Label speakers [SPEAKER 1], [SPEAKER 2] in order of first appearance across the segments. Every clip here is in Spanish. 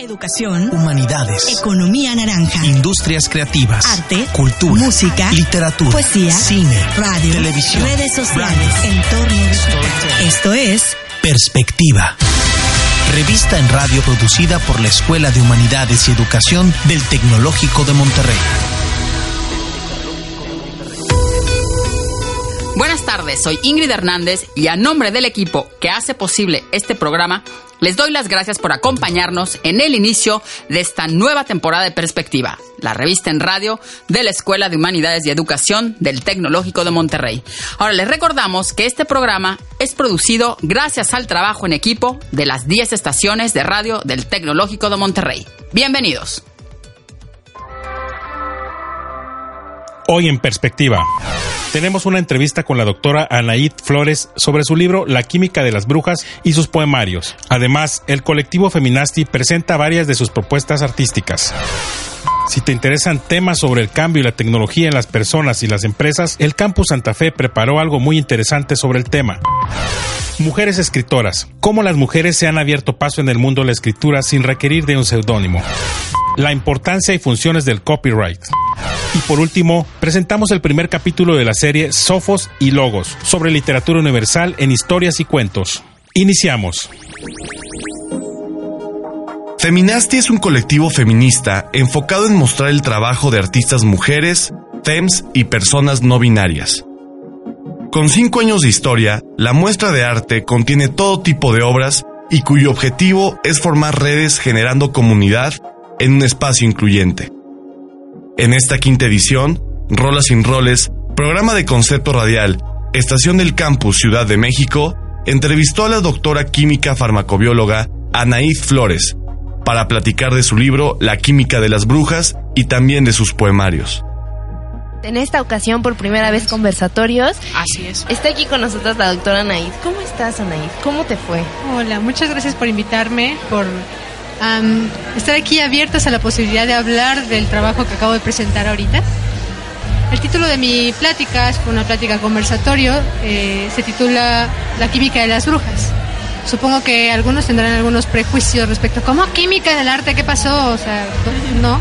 [SPEAKER 1] Educación,
[SPEAKER 2] humanidades,
[SPEAKER 1] economía naranja,
[SPEAKER 2] industrias creativas,
[SPEAKER 1] arte,
[SPEAKER 2] cultura,
[SPEAKER 1] música,
[SPEAKER 2] literatura,
[SPEAKER 1] poesía,
[SPEAKER 2] cine,
[SPEAKER 1] radio,
[SPEAKER 2] televisión,
[SPEAKER 1] redes sociales,
[SPEAKER 2] branding,
[SPEAKER 1] entorno digital. Esto es
[SPEAKER 2] Perspectiva. Revista en radio producida por la Escuela de Humanidades y Educación del Tecnológico de Monterrey.
[SPEAKER 3] Buenas tardes, soy Ingrid Hernández y a nombre del equipo que hace posible este programa, les doy las gracias por acompañarnos en el inicio de esta nueva temporada de Perspectiva, la revista en radio de la Escuela de Humanidades y Educación del Tecnológico de Monterrey. Ahora les recordamos que este programa es producido gracias al trabajo en equipo de las 10 estaciones de radio del Tecnológico de Monterrey. Bienvenidos.
[SPEAKER 4] Hoy en Perspectiva. Tenemos una entrevista con la doctora Anaid Flores sobre su libro La química de las brujas y sus poemarios. Además, el colectivo Feminasti presenta varias de sus propuestas artísticas. Si te interesan temas sobre el cambio y la tecnología en las personas y las empresas, el Campus Santa Fe preparó algo muy interesante sobre el tema. Mujeres escritoras. Cómo las mujeres se han abierto paso en el mundo de la escritura sin requerir de un seudónimo. La importancia y funciones del copyright. Y por último, presentamos el primer capítulo de la serie Sofos y Logos sobre literatura universal en historias y cuentos. Iniciamos.
[SPEAKER 5] Feminasti es un colectivo feminista enfocado en mostrar el trabajo de artistas mujeres, FEMS y personas no binarias. Con cinco años de historia, la muestra de arte contiene todo tipo de obras y cuyo objetivo es formar redes generando comunidad en un espacio incluyente. En esta quinta edición, Rolas sin Roles, programa de concepto radial, Estación del Campus Ciudad de México, entrevistó a la doctora química farmacobióloga Anaíd Flores para platicar de su libro La química de las brujas y también de sus poemarios.
[SPEAKER 6] En esta ocasión, por primera vez, conversatorios.
[SPEAKER 3] Así es.
[SPEAKER 6] Está aquí con nosotros la doctora Anaíd. ¿Cómo estás, Anaíd? ¿Cómo te fue?
[SPEAKER 7] Hola, muchas gracias por invitarme, por um, estar aquí abiertas a la posibilidad de hablar del trabajo que acabo de presentar ahorita. El título de mi plática, es una plática conversatorio, eh, se titula La química de las brujas. Supongo que algunos tendrán algunos prejuicios respecto cómo química del arte, ¿qué pasó? O sea, no.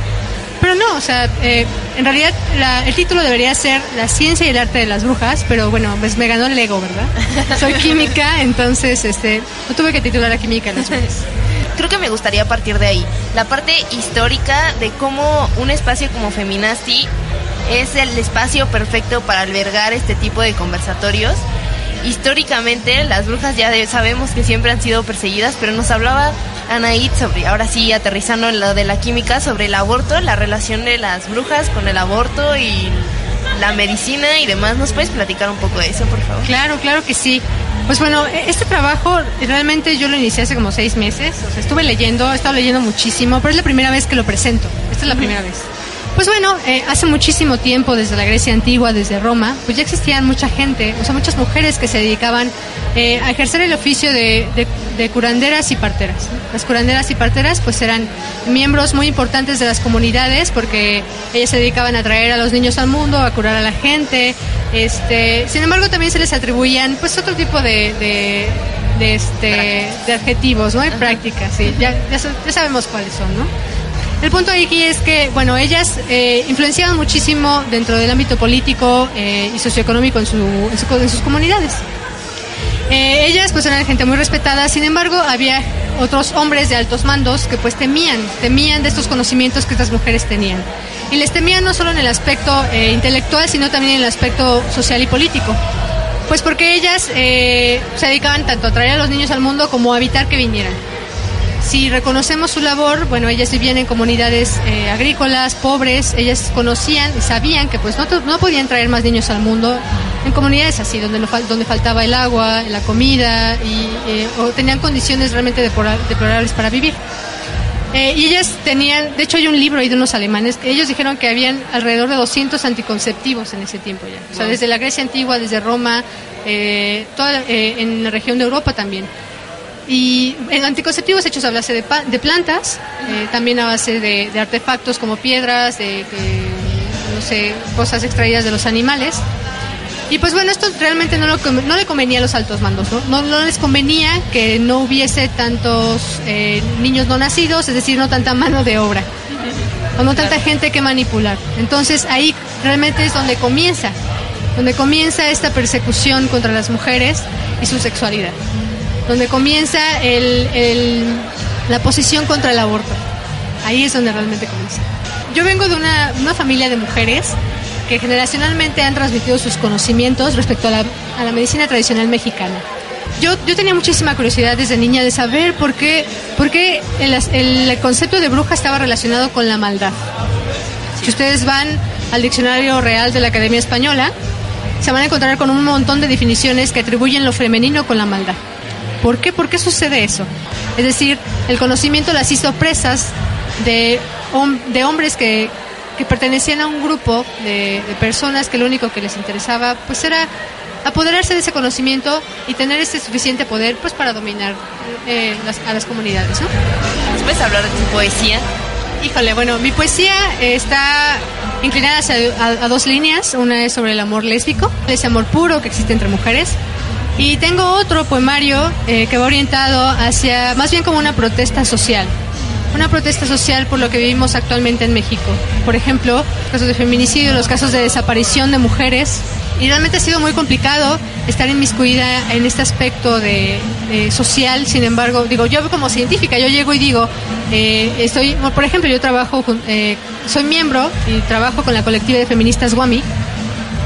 [SPEAKER 7] Pero no, o sea, eh, en realidad la, el título debería ser La ciencia y el arte de las brujas, pero bueno, pues me ganó el ego, ¿verdad? Soy química, entonces este, no tuve que titular la química de las brujas
[SPEAKER 6] creo que me gustaría partir de ahí. La parte histórica de cómo un espacio como Feminasti es el espacio perfecto para albergar este tipo de conversatorios. Históricamente las brujas ya sabemos que siempre han sido perseguidas, pero nos hablaba Anaid sobre, ahora sí aterrizando en lo de la química, sobre el aborto, la relación de las brujas con el aborto y la medicina y demás. ¿Nos puedes platicar un poco de eso, por favor?
[SPEAKER 7] Claro, claro que sí. Pues bueno, este trabajo realmente yo lo inicié hace como seis meses. O sea, estuve leyendo, he estado leyendo muchísimo, pero es la primera vez que lo presento. Esta es la primera vez. Pues bueno, eh, hace muchísimo tiempo, desde la Grecia antigua, desde Roma, pues ya existían mucha gente, o sea, muchas mujeres que se dedicaban eh, a ejercer el oficio de, de, de curanderas y parteras. Las curanderas y parteras pues eran miembros muy importantes de las comunidades porque ellas se dedicaban a traer a los niños al mundo, a curar a la gente. Este, sin embargo, también se les atribuían pues otro tipo de, de de este de adjetivos, ¿no? Hay prácticas, sí. Ya, ya, ya sabemos cuáles son, ¿no? El punto aquí es que, bueno, ellas eh, influenciaban muchísimo dentro del ámbito político eh, y socioeconómico en, su, en, su, en, sus comunidades. Eh, ellas pues eran gente muy respetada, sin embargo había otros hombres de altos mandos que pues temían, temían de estos conocimientos que estas mujeres tenían. Y les temían no solo en el aspecto eh, intelectual, sino también en el aspecto social y político. Pues porque ellas eh, se dedicaban tanto a traer a los niños al mundo como a evitar que vinieran si reconocemos su labor, bueno, ellas vivían en comunidades eh, agrícolas, pobres, ellas conocían y sabían que pues no, no, podían traer más niños al mundo en comunidades así, donde, no, donde faltaba el agua, la comida, y, eh, o tenían condiciones realmente deplorables para vivir. Eh, y ellas tenían, de hecho hay un libro ahí de unos alemanes, que ellos dijeron que habían alrededor de 200 anticonceptivos en ese tiempo ya. O sea, desde la Grecia antigua, desde Roma, toda, en la región de Europa también. Y en anticonceptivos hechos a base de, de plantas, eh, también a base de, artefactos como piedras, de, de, no sé, cosas extraídas de los animales. Y pues bueno, esto realmente no, lo, no le convenía a los altos mandos, ¿no? No, les convenía que no hubiese tantos eh, niños no nacidos, es decir, no tanta mano de obra, o no tanta gente que manipular. Entonces ahí realmente es donde comienza, donde comienza esta persecución contra las mujeres y su sexualidad, donde comienza el, la posición contra el aborto. Ahí es donde realmente comienza. Yo vengo de una, una familia de mujeres que generacionalmente han transmitido sus conocimientos respecto a la, a la medicina tradicional mexicana. Yo, yo, tenía muchísima curiosidad desde niña de saber por qué, por qué el, el, concepto de bruja estaba relacionado con la maldad. Si ustedes van al diccionario real de la Academia Española, se van a encontrar con un montón de definiciones que atribuyen lo femenino con la maldad. ¿Por qué? ¿Por qué sucede eso? Es decir, el conocimiento las hizo presas de, de hombres que, que pertenecían a un grupo de, personas que lo único que les interesaba pues era apoderarse de ese conocimiento y tener ese suficiente poder pues para dominar eh, a las comunidades, ¿no?
[SPEAKER 6] ¿Puedes hablar de tu poesía?
[SPEAKER 7] Híjole, bueno, mi poesía está inclinada hacia, a, dos líneas. Una es sobre el amor lésbico, ese amor puro que existe entre mujeres. Y tengo otro poemario eh, que va orientado hacia más bien como una protesta social una protesta social por lo que vivimos actualmente en México. Por ejemplo, casos de feminicidio, los casos de desaparición de mujeres. Y realmente ha sido muy complicado estar inmiscuida en este aspecto de, social. Sin embargo, digo, yo como científica, yo llego y digo, eh, estoy, por ejemplo, yo trabajo, eh, soy miembro y trabajo con la colectiva de feministas Guami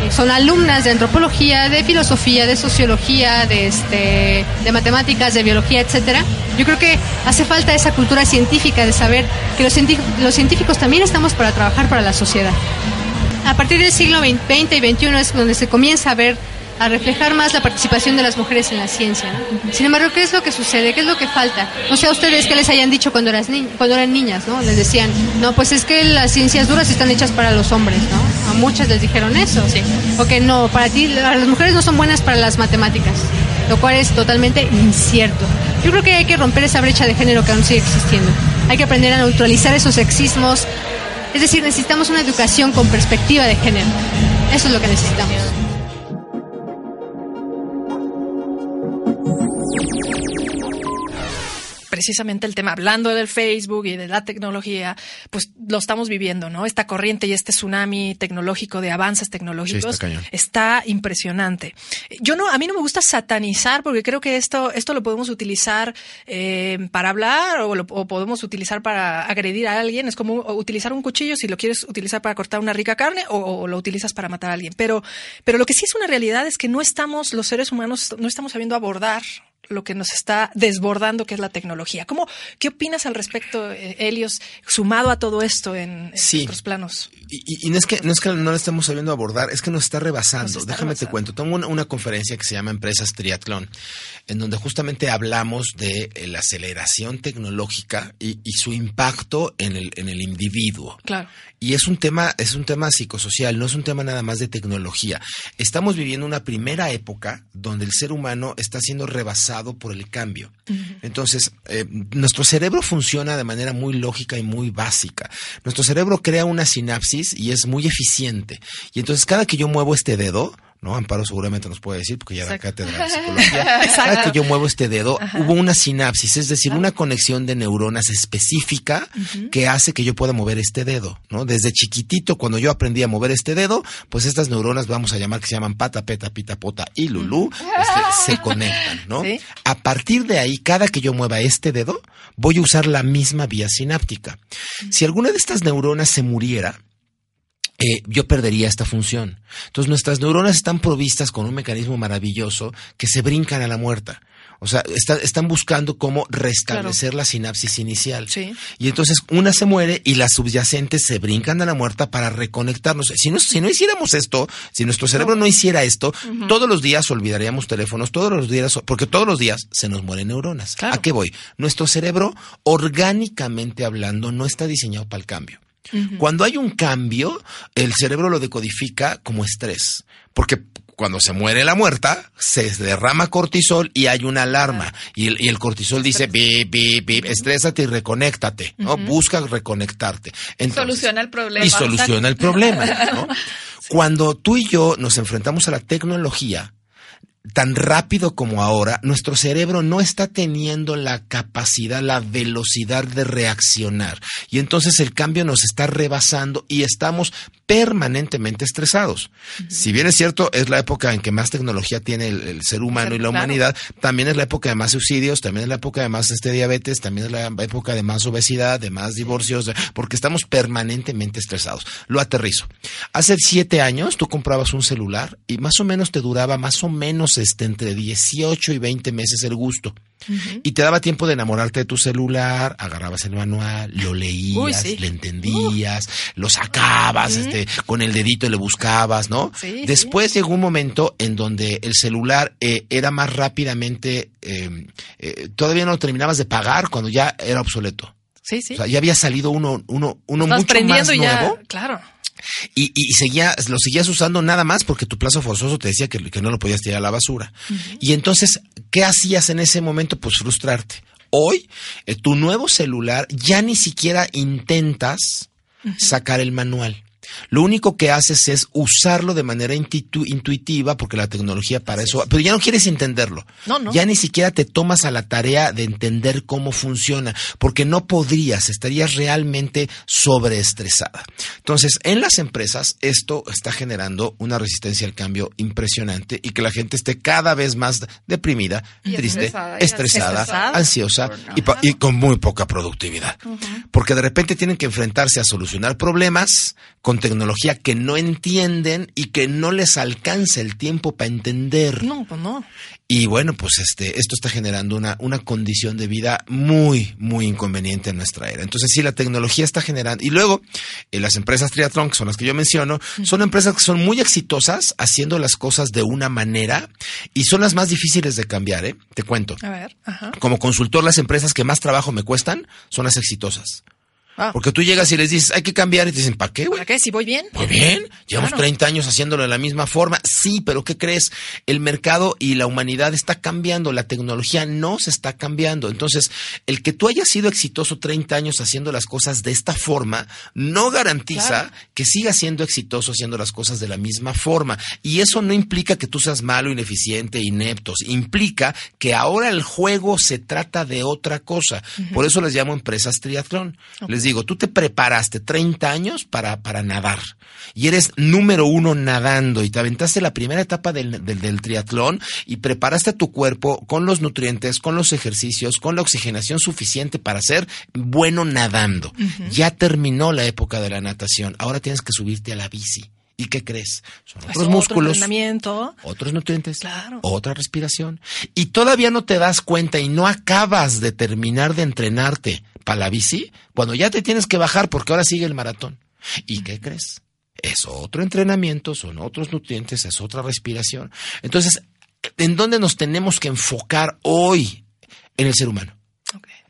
[SPEAKER 7] son alumnas de antropología, de filosofía, de sociología, de, este, de matemáticas, de biología, etcétera. Yo creo que hace falta esa cultura científica de saber que los, los científicos también estamos para trabajar para la sociedad. A partir del siglo XX y XXI es donde se comienza a ver a reflejar más la participación de las mujeres en la ciencia. Sin embargo, ¿qué es lo que sucede? ¿Qué es lo que falta? No sé a ustedes qué les hayan dicho cuando, eras cuando eran niñas, ¿no? Les decían, no, pues es que las ciencias duras están hechas para los hombres, ¿no? A muchas les dijeron eso. Sí. O que no, para ti, las mujeres no son buenas para las matemáticas, lo cual es totalmente incierto. Yo creo que hay que romper esa brecha de género que aún sigue existiendo. Hay que aprender a neutralizar esos sexismos. Es decir, necesitamos una educación con perspectiva de género. Eso es lo que necesitamos.
[SPEAKER 8] Precisamente el tema, hablando del Facebook y de la tecnología, pues lo estamos viviendo, ¿no? Esta corriente y este tsunami tecnológico de avances tecnológicos está, impresionante. Yo no, a mí no me gusta satanizar porque creo que esto, esto lo podemos utilizar eh, para hablar o lo podemos utilizar para agredir a alguien. Es como utilizar un cuchillo si lo quieres utilizar para cortar una rica carne o, o lo utilizas para matar a alguien. Pero, pero lo que sí es una realidad es que no estamos, los seres humanos, no estamos sabiendo abordar lo que nos está desbordando, que es la tecnología. ¿Cómo, ¿Qué opinas al respecto, eh, Helios, sumado a todo esto en, en otros planos?
[SPEAKER 9] Y, no, es que, no es que no lo estemos sabiendo abordar, es que nos está rebasando. Déjame te cuento. Tengo una, conferencia que se llama Empresas Triatlón, en donde justamente hablamos de eh, la aceleración tecnológica y, y, su impacto en el, en el individuo.
[SPEAKER 8] Claro.
[SPEAKER 9] Y es un tema, es un tema psicosocial, no es un tema nada más de tecnología. Estamos viviendo una primera época donde el ser humano está siendo rebasado por el cambio. Entonces, eh, nuestro cerebro funciona de manera muy lógica y muy básica. Nuestro cerebro crea una sinapsis y es muy eficiente. Y entonces cada que yo muevo este dedo, ¿no? Amparo seguramente nos puede decir, porque ya da cátedra de psicología. Cada que yo muevo este dedo, hubo una sinapsis, es decir, una conexión de neuronas específica que hace que yo pueda mover este dedo, ¿no? Desde chiquitito, cuando yo aprendí a mover este dedo, pues estas neuronas, vamos a llamar que se llaman pata, peta, pita, pota y lulú, este, se conectan, ¿no? A partir de ahí, cada que yo mueva este dedo, voy a usar la misma vía sináptica. Si alguna de estas neuronas se muriera, eh, yo perdería esta función. Entonces nuestras neuronas están provistas con un mecanismo maravilloso que se brincan a la muerta. O sea, están buscando cómo restablecer la sinapsis inicial.
[SPEAKER 8] Sí.
[SPEAKER 9] Y entonces una se muere y las subyacentes se brincan a la muerta para reconectarnos. Si no, si no hiciéramos esto, si nuestro cerebro no, hiciera esto, todos los días olvidaríamos teléfonos, todos los días, porque todos los días se nos mueren neuronas. ¿A qué voy? Nuestro cerebro, orgánicamente hablando, no está diseñado para el cambio. Cuando hay un cambio, el cerebro lo decodifica como estrés, porque cuando se muere la muerta, se derrama cortisol y hay una alarma. Y el, y el cortisol dice, bip, bip, bip, estrésate y reconéctate, ¿no? Busca reconectarte.
[SPEAKER 8] soluciona el problema.
[SPEAKER 9] Y soluciona el problema, ¿no? Cuando tú y yo nos enfrentamos a la tecnología, tan rápido como ahora, nuestro cerebro no está teniendo la capacidad, la velocidad de reaccionar. Y entonces el cambio nos está rebasando y estamos permanentemente estresados. Si bien es cierto, es la época en que más tecnología tiene el, ser humano y la humanidad, también es la época de más suicidios, también es la época de más este diabetes, también es la época de más obesidad, de más divorcios, porque estamos permanentemente estresados. Lo aterrizo. Hace siete años tú comprabas un celular y más o menos te duraba más o menos este, entre 18 y 20 meses el gusto. Y te daba tiempo de enamorarte de tu celular, agarrabas el manual, lo leías, le entendías, lo sacabas, este, con el dedito le buscabas, ¿no? Después llegó un momento en donde el celular eh, era más rápidamente, em, eh, todavía no lo terminabas de pagar cuando ya era obsoleto.
[SPEAKER 8] Sí, sí.
[SPEAKER 9] O sea, ya había salido uno, uno, uno mucho más nuevo.
[SPEAKER 8] claro.
[SPEAKER 9] Y, y, seguía, lo seguías usando nada más porque tu plazo forzoso te decía que, no lo podías tirar a la basura. Y entonces, ¿qué hacías en ese momento? Pues frustrarte. Hoy, eh, tu nuevo celular ya ni siquiera intentas sacar el manual. Lo único que haces es usarlo de manera intuitiva, porque la tecnología para eso, pero ya no quieres entenderlo.
[SPEAKER 8] No, no.
[SPEAKER 9] Ya ni siquiera te tomas a la tarea de entender cómo funciona, porque no podrías, estarías realmente sobreestresada. Entonces, en las empresas, esto está generando una resistencia al cambio impresionante y que la gente esté cada vez más deprimida, triste, estresada, ansiosa y, con muy poca productividad. Porque de repente tienen que enfrentarse a solucionar problemas con tecnología que no entienden y que no les alcanza el tiempo para entender.
[SPEAKER 8] No, pues no.
[SPEAKER 9] Y bueno, pues este, esto está generando una, una condición de vida muy, muy inconveniente en nuestra era. Entonces, sí, la tecnología está generando. Y luego, eh, las empresas triatlón, que son las que yo menciono, son empresas que son muy exitosas haciendo las cosas de una manera y son las más difíciles de cambiar, ¿eh? Te cuento.
[SPEAKER 8] A ver, ajá.
[SPEAKER 9] Como consultor, las empresas que más trabajo me cuestan son las exitosas.
[SPEAKER 8] Ah.
[SPEAKER 9] Porque tú llegas y les dices, hay que cambiar, y te dicen, ¿para qué, güey?
[SPEAKER 8] ¿Para qué? Si voy bien.
[SPEAKER 9] Muy bien, llevamos 30 años haciéndolo de la misma forma. Sí, pero ¿qué crees? El mercado y la humanidad está cambiando, la tecnología no se está cambiando. Entonces, el que tú hayas sido exitoso 30 años haciendo las cosas de esta forma, no garantiza que sigas siendo exitoso haciendo las cosas de la misma forma. Y eso no implica que tú seas malo, ineficiente, ineptos. Implica que ahora el juego se trata de otra cosa. Por eso les llamo empresas triatlón. Les digo, tú te preparaste 30 años para, para nadar y eres número uno nadando y te aventaste la primera etapa del, del, triatlón y preparaste a tu cuerpo con los nutrientes, con los ejercicios, con la oxigenación suficiente para ser bueno nadando. Ya terminó la época de la natación, ahora tienes que subirte a la bici. ¿Y qué crees? Son
[SPEAKER 8] Pues
[SPEAKER 9] otros
[SPEAKER 8] otro
[SPEAKER 9] músculos, otros nutrientes,
[SPEAKER 8] Claro.
[SPEAKER 9] otra respiración. Y todavía no te das cuenta y no acabas de terminar de entrenarte para la bici cuando ya te tienes que bajar porque ahora sigue el maratón. ¿Y qué crees? Es otro entrenamiento, son otros nutrientes, es otra respiración. Entonces, ¿en dónde nos tenemos que enfocar hoy en el ser humano?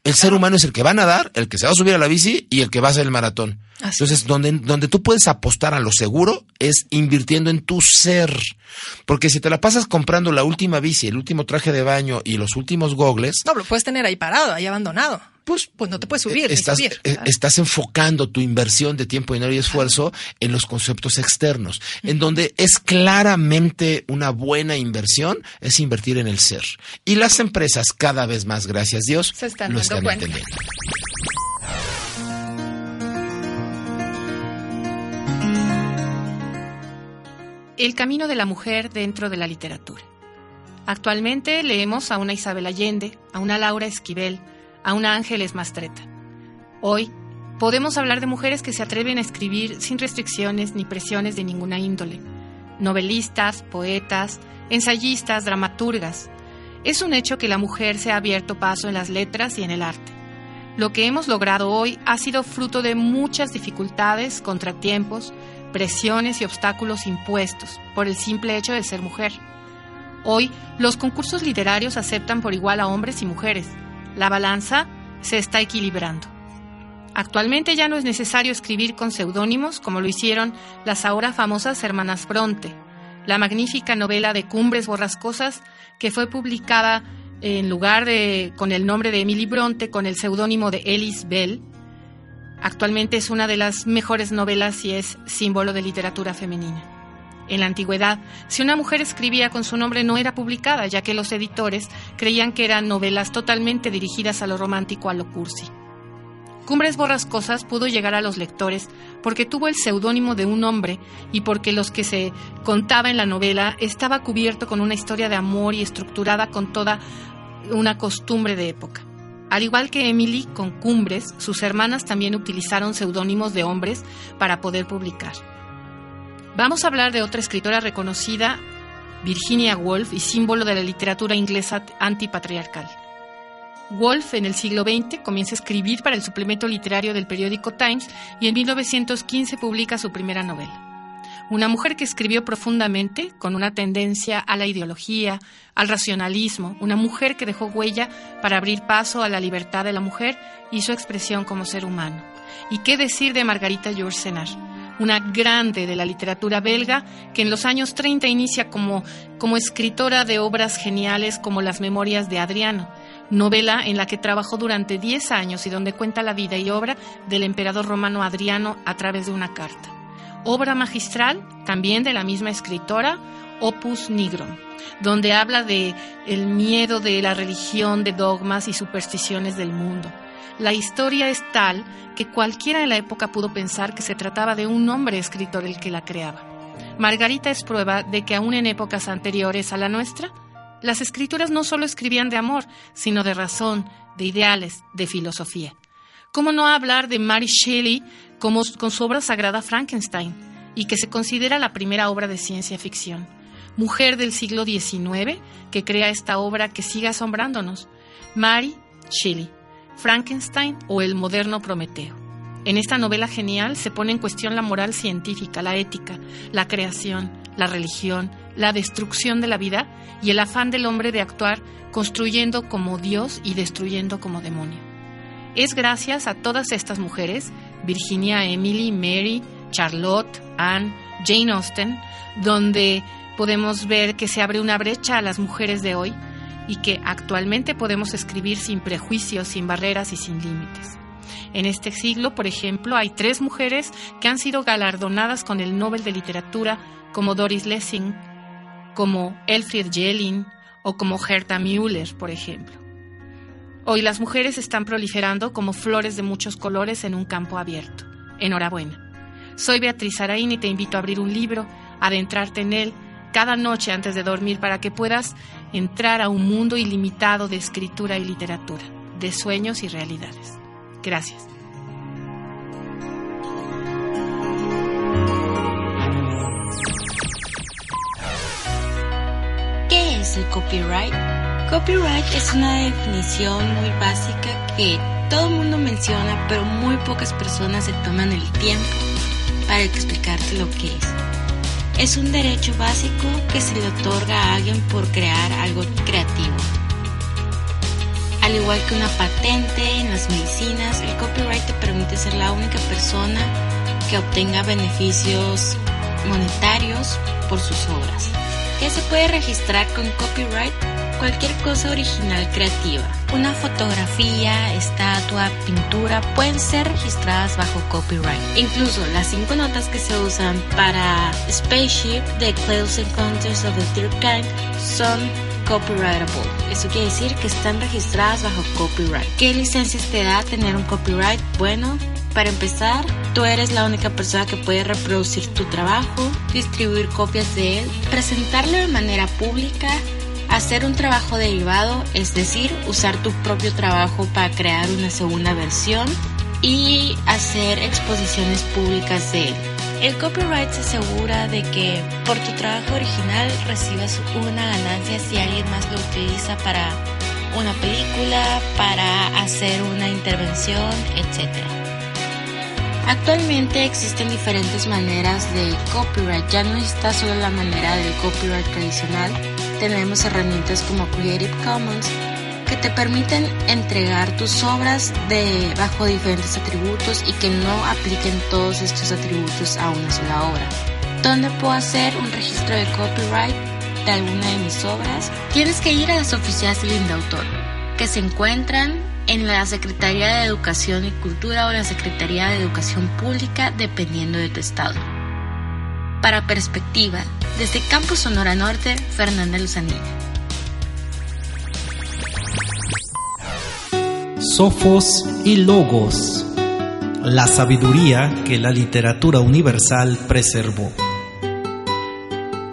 [SPEAKER 9] El ser humano es el que va a nadar, el que se va a subir a la bici y el que va a hacer el maratón.
[SPEAKER 8] Así
[SPEAKER 9] Entonces, donde, donde tú puedes apostar a lo seguro es invirtiendo en tu ser. Porque si te la pasas comprando la última bici, el último traje de baño y los últimos gogles,
[SPEAKER 8] No, lo puedes tener ahí parado, ahí abandonado.
[SPEAKER 9] Pues,
[SPEAKER 8] Pues no te puedes subir. ni
[SPEAKER 9] estás,
[SPEAKER 8] subir.
[SPEAKER 9] eh, estás enfocando tu inversión de tiempo, dinero y esfuerzo en los conceptos externos, en donde es claramente una buena inversión, es invertir en el ser. Y las empresas cada vez más, gracias Dios,
[SPEAKER 6] Se están
[SPEAKER 9] lo están
[SPEAKER 6] cuenta.
[SPEAKER 9] entendiendo.
[SPEAKER 10] El camino de la mujer dentro de la literatura. Actualmente leemos a una Isabel Allende, a una Laura Esquivel, a una Ángeles Mastreta. Hoy podemos hablar de mujeres que se atreven a escribir sin restricciones ni presiones de ninguna índole. Novelistas, poetas, ensayistas, dramaturgas. Es un hecho que la mujer se ha abierto paso en las letras y en el arte. Lo que hemos logrado hoy ha sido fruto de muchas dificultades, contratiempos, presiones y obstáculos impuestos por el simple hecho de ser mujer. Hoy los concursos literarios aceptan por igual a hombres y mujeres. La balanza se está equilibrando. Actualmente ya no es necesario escribir con seudónimos como lo hicieron las ahora famosas hermanas Bronte. la magnífica novela de Cumbres Borrascosas, que fue publicada en lugar de con el nombre de Emily Bronte con el seudónimo de Ellis Bell. Actualmente es una de las mejores novelas y es símbolo de literatura femenina. En la antigüedad, si una mujer escribía con su nombre no era publicada, ya que los editores creían que eran novelas totalmente dirigidas a lo romántico, a lo cursi. Cumbres Borrascosas pudo llegar a los lectores porque tuvo el seudónimo de un hombre y porque los que se contaba en la novela estaba cubierto con una historia de amor y estructurada con toda una costumbre de época. Al igual que Emily con Cumbres, sus hermanas también utilizaron seudónimos de hombres para poder publicar. Vamos a hablar de otra escritora reconocida, Virginia Woolf, y símbolo de la literatura inglesa antipatriarcal. Woolf en el siglo XX comienza a escribir para el suplemento literario del periódico Times y en 1915 publica su primera novela. Una mujer que escribió profundamente, con una tendencia a la ideología, al racionalismo, una mujer que dejó huella para abrir paso a la libertad de la mujer y su expresión como ser humano. ¿Y qué decir de Margarita Yourcenar? Una grande de la literatura belga, que en los años 30 inicia como, como escritora de obras geniales como Las Memorias de Adriano, novela en la que trabajó durante 10 años y donde cuenta la vida y obra del emperador romano Adriano a través de una carta. Obra magistral, también de la misma escritora, Opus Nigrum, donde habla de el miedo de la religión, de dogmas y supersticiones del mundo la historia es tal que cualquiera en la época pudo pensar que se trataba de un hombre escritor el que la creaba. Margarita es prueba de que aún en épocas anteriores a la nuestra, las escrituras no solo escribían de amor, sino de razón, de ideales, de filosofía. ¿Cómo no hablar de Mary Shelley como, con su obra sagrada Frankenstein, y que se considera la primera obra de ciencia ficción? Mujer del siglo XIX que crea esta obra que sigue asombrándonos. Mary Shelley. Frankenstein o el moderno Prometeo. En esta novela genial se pone en cuestión la moral científica, la ética, la creación, la religión, la destrucción de la vida y el afán del hombre de actuar construyendo como Dios y destruyendo como demonio. Es gracias a todas estas mujeres, Virginia, Emily, Mary, Charlotte, Anne, Jane Austen, donde podemos ver que se abre una brecha a las mujeres de hoy y que actualmente podemos escribir sin prejuicios, sin barreras y sin límites. En este siglo, por ejemplo, hay tres mujeres que han sido galardonadas con el Nobel de Literatura, como Doris Lessing, como Elfried Jellin o como Herta Müller, por ejemplo. Hoy las mujeres están proliferando como flores de muchos colores en un campo abierto. Enhorabuena. Soy Beatriz Araín y te invito a abrir un libro, adentrarte en él cada noche antes de dormir para que puedas entrar a un mundo ilimitado de escritura y literatura, de sueños y realidades. Gracias.
[SPEAKER 11] ¿Qué es el copyright? Copyright es una definición muy básica que todo el mundo menciona, pero muy pocas personas se toman el tiempo para explicarte lo que es. Es un derecho básico que se le otorga a alguien por crear algo creativo. Al igual que una patente en las medicinas, el copyright te permite ser la única persona que obtenga beneficios monetarios por sus obras. ¿Qué se puede registrar con copyright? Cualquier cosa original creativa. Una fotografía, estatua, pintura pueden ser registradas bajo copyright. Incluso las cinco notas que se usan para Spaceship de Close Encounters of the Third Kind son copyrightable. Eso quiere decir que están registradas bajo copyright. ¿Qué licencias te da tener un copyright? Bueno, para empezar, tú eres la única persona que puede reproducir tu trabajo, distribuir copias de él, presentarlo de manera pública, Hacer un trabajo derivado, es decir, usar tu propio trabajo para crear una segunda versión y hacer exposiciones públicas de él. El copyright se asegura de que por tu trabajo original recibas una ganancia si alguien más lo utiliza para una película, para hacer una intervención, etc. Actualmente existen diferentes maneras de copyright, ya no está solo la manera del copyright tradicional, tenemos herramientas como Creative Commons que te permiten entregar tus obras de, bajo diferentes atributos y que no apliquen todos estos atributos a una sola obra. ¿Dónde puedo hacer un registro de copyright de alguna de mis obras? Tienes que ir a las oficinas del Indautor, que se encuentran en la Secretaría de Educación y Cultura o la Secretaría de Educación Pública, dependiendo de tu estado. Para perspectiva, desde Campus Sonora Norte, Fernanda Luzanilla.
[SPEAKER 12] Sofos y Logos. La sabiduría que la literatura universal preservó.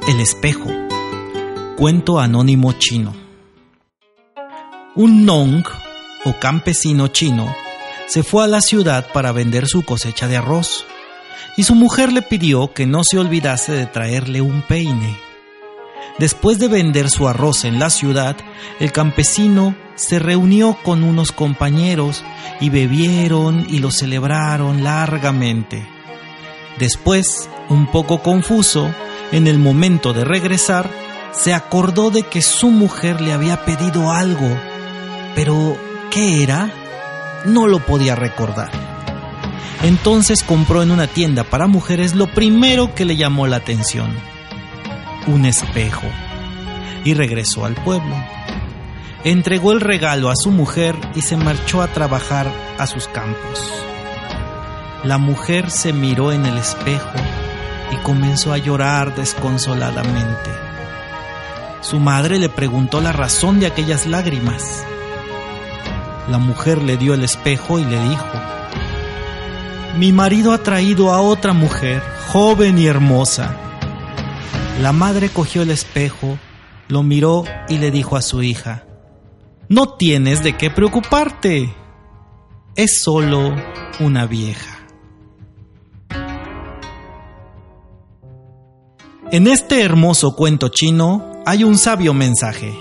[SPEAKER 12] El espejo. Cuento anónimo chino. Un nong o campesino chino se fue a la ciudad para vender su cosecha de arroz y su mujer le pidió que no se olvidase de traerle un peine. Después de vender su arroz en la ciudad, el campesino se reunió con unos compañeros y bebieron y lo celebraron largamente. Después, un poco confuso, en el momento de regresar, se acordó de que su mujer le había pedido algo, pero ¿qué era? No lo podía recordar. Entonces compró en una tienda para mujeres lo primero que le llamó la atención, un espejo, y regresó al pueblo. Entregó el regalo a su mujer y se marchó a trabajar a sus campos. La mujer se miró en el espejo y comenzó a llorar desconsoladamente. Su madre le preguntó la razón de aquellas lágrimas. La mujer le dio el espejo y le dijo, mi marido ha traído a otra mujer, joven y hermosa. La madre cogió el espejo, lo miró y le dijo a su hija, no tienes de qué preocuparte, es solo una vieja. En este hermoso cuento chino hay un sabio mensaje,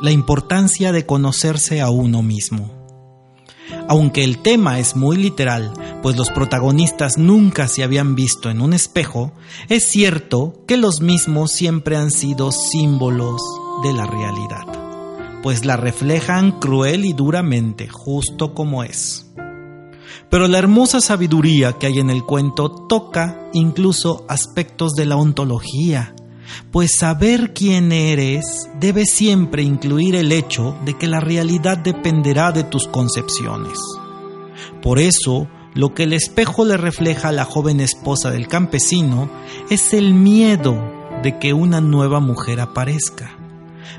[SPEAKER 12] la importancia de conocerse a uno mismo. Aunque el tema es muy literal, pues los protagonistas nunca se habían visto en un espejo, es cierto que los mismos siempre han sido símbolos de la realidad, pues la reflejan cruel y duramente, justo como es. Pero la hermosa sabiduría que hay en el cuento toca incluso aspectos de la ontología, pues saber quién eres debe siempre incluir el hecho de que la realidad dependerá de tus concepciones. Por eso, lo que el espejo le refleja a la joven esposa del campesino es el miedo de que una nueva mujer aparezca,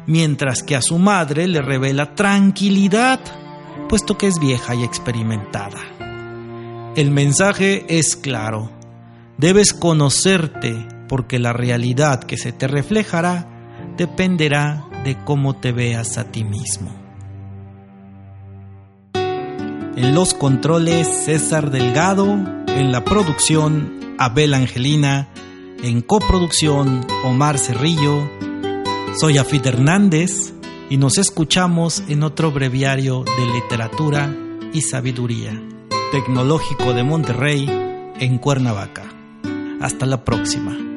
[SPEAKER 12] mientras que a su madre le revela tranquilidad, puesto que es vieja y experimentada. El mensaje es claro. Debes conocerte porque la realidad que se te reflejará dependerá de cómo te veas a ti mismo. En los controles César Delgado, en la producción Abel Angelina, en coproducción Omar Cerrillo, soy Afid Hernández y nos escuchamos en otro breviario de literatura y sabiduría. Tecnológico de Monterrey, en Cuernavaca. Hasta la próxima.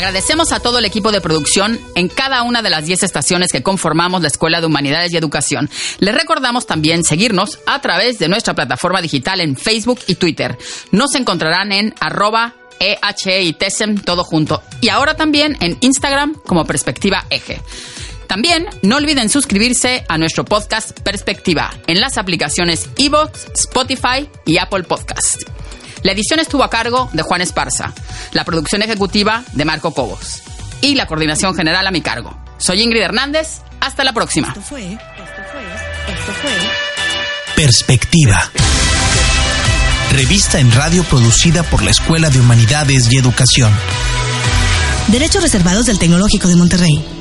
[SPEAKER 3] Agradecemos a todo el equipo de producción en cada una de las 10 estaciones que conformamos la Escuela de Humanidades y Educación. Les recordamos también seguirnos a través de nuestra plataforma digital en Facebook y Twitter. Nos encontrarán en arroba EHE y TESEM todo junto. Y ahora también en Instagram como Perspectiva Eje. También no olviden suscribirse a nuestro podcast Perspectiva en las aplicaciones Evox, Spotify y Apple Podcast. La edición estuvo a cargo de Juan Esparza, la producción ejecutiva de Marco Cobos y la coordinación general a mi cargo. Soy Ingrid Hernández. Hasta la próxima.
[SPEAKER 1] Esto fue, esto fue, esto fue
[SPEAKER 2] Perspectiva. Revista en radio producida por la Escuela de Humanidades y Educación.
[SPEAKER 1] Derechos reservados del Tecnológico de Monterrey.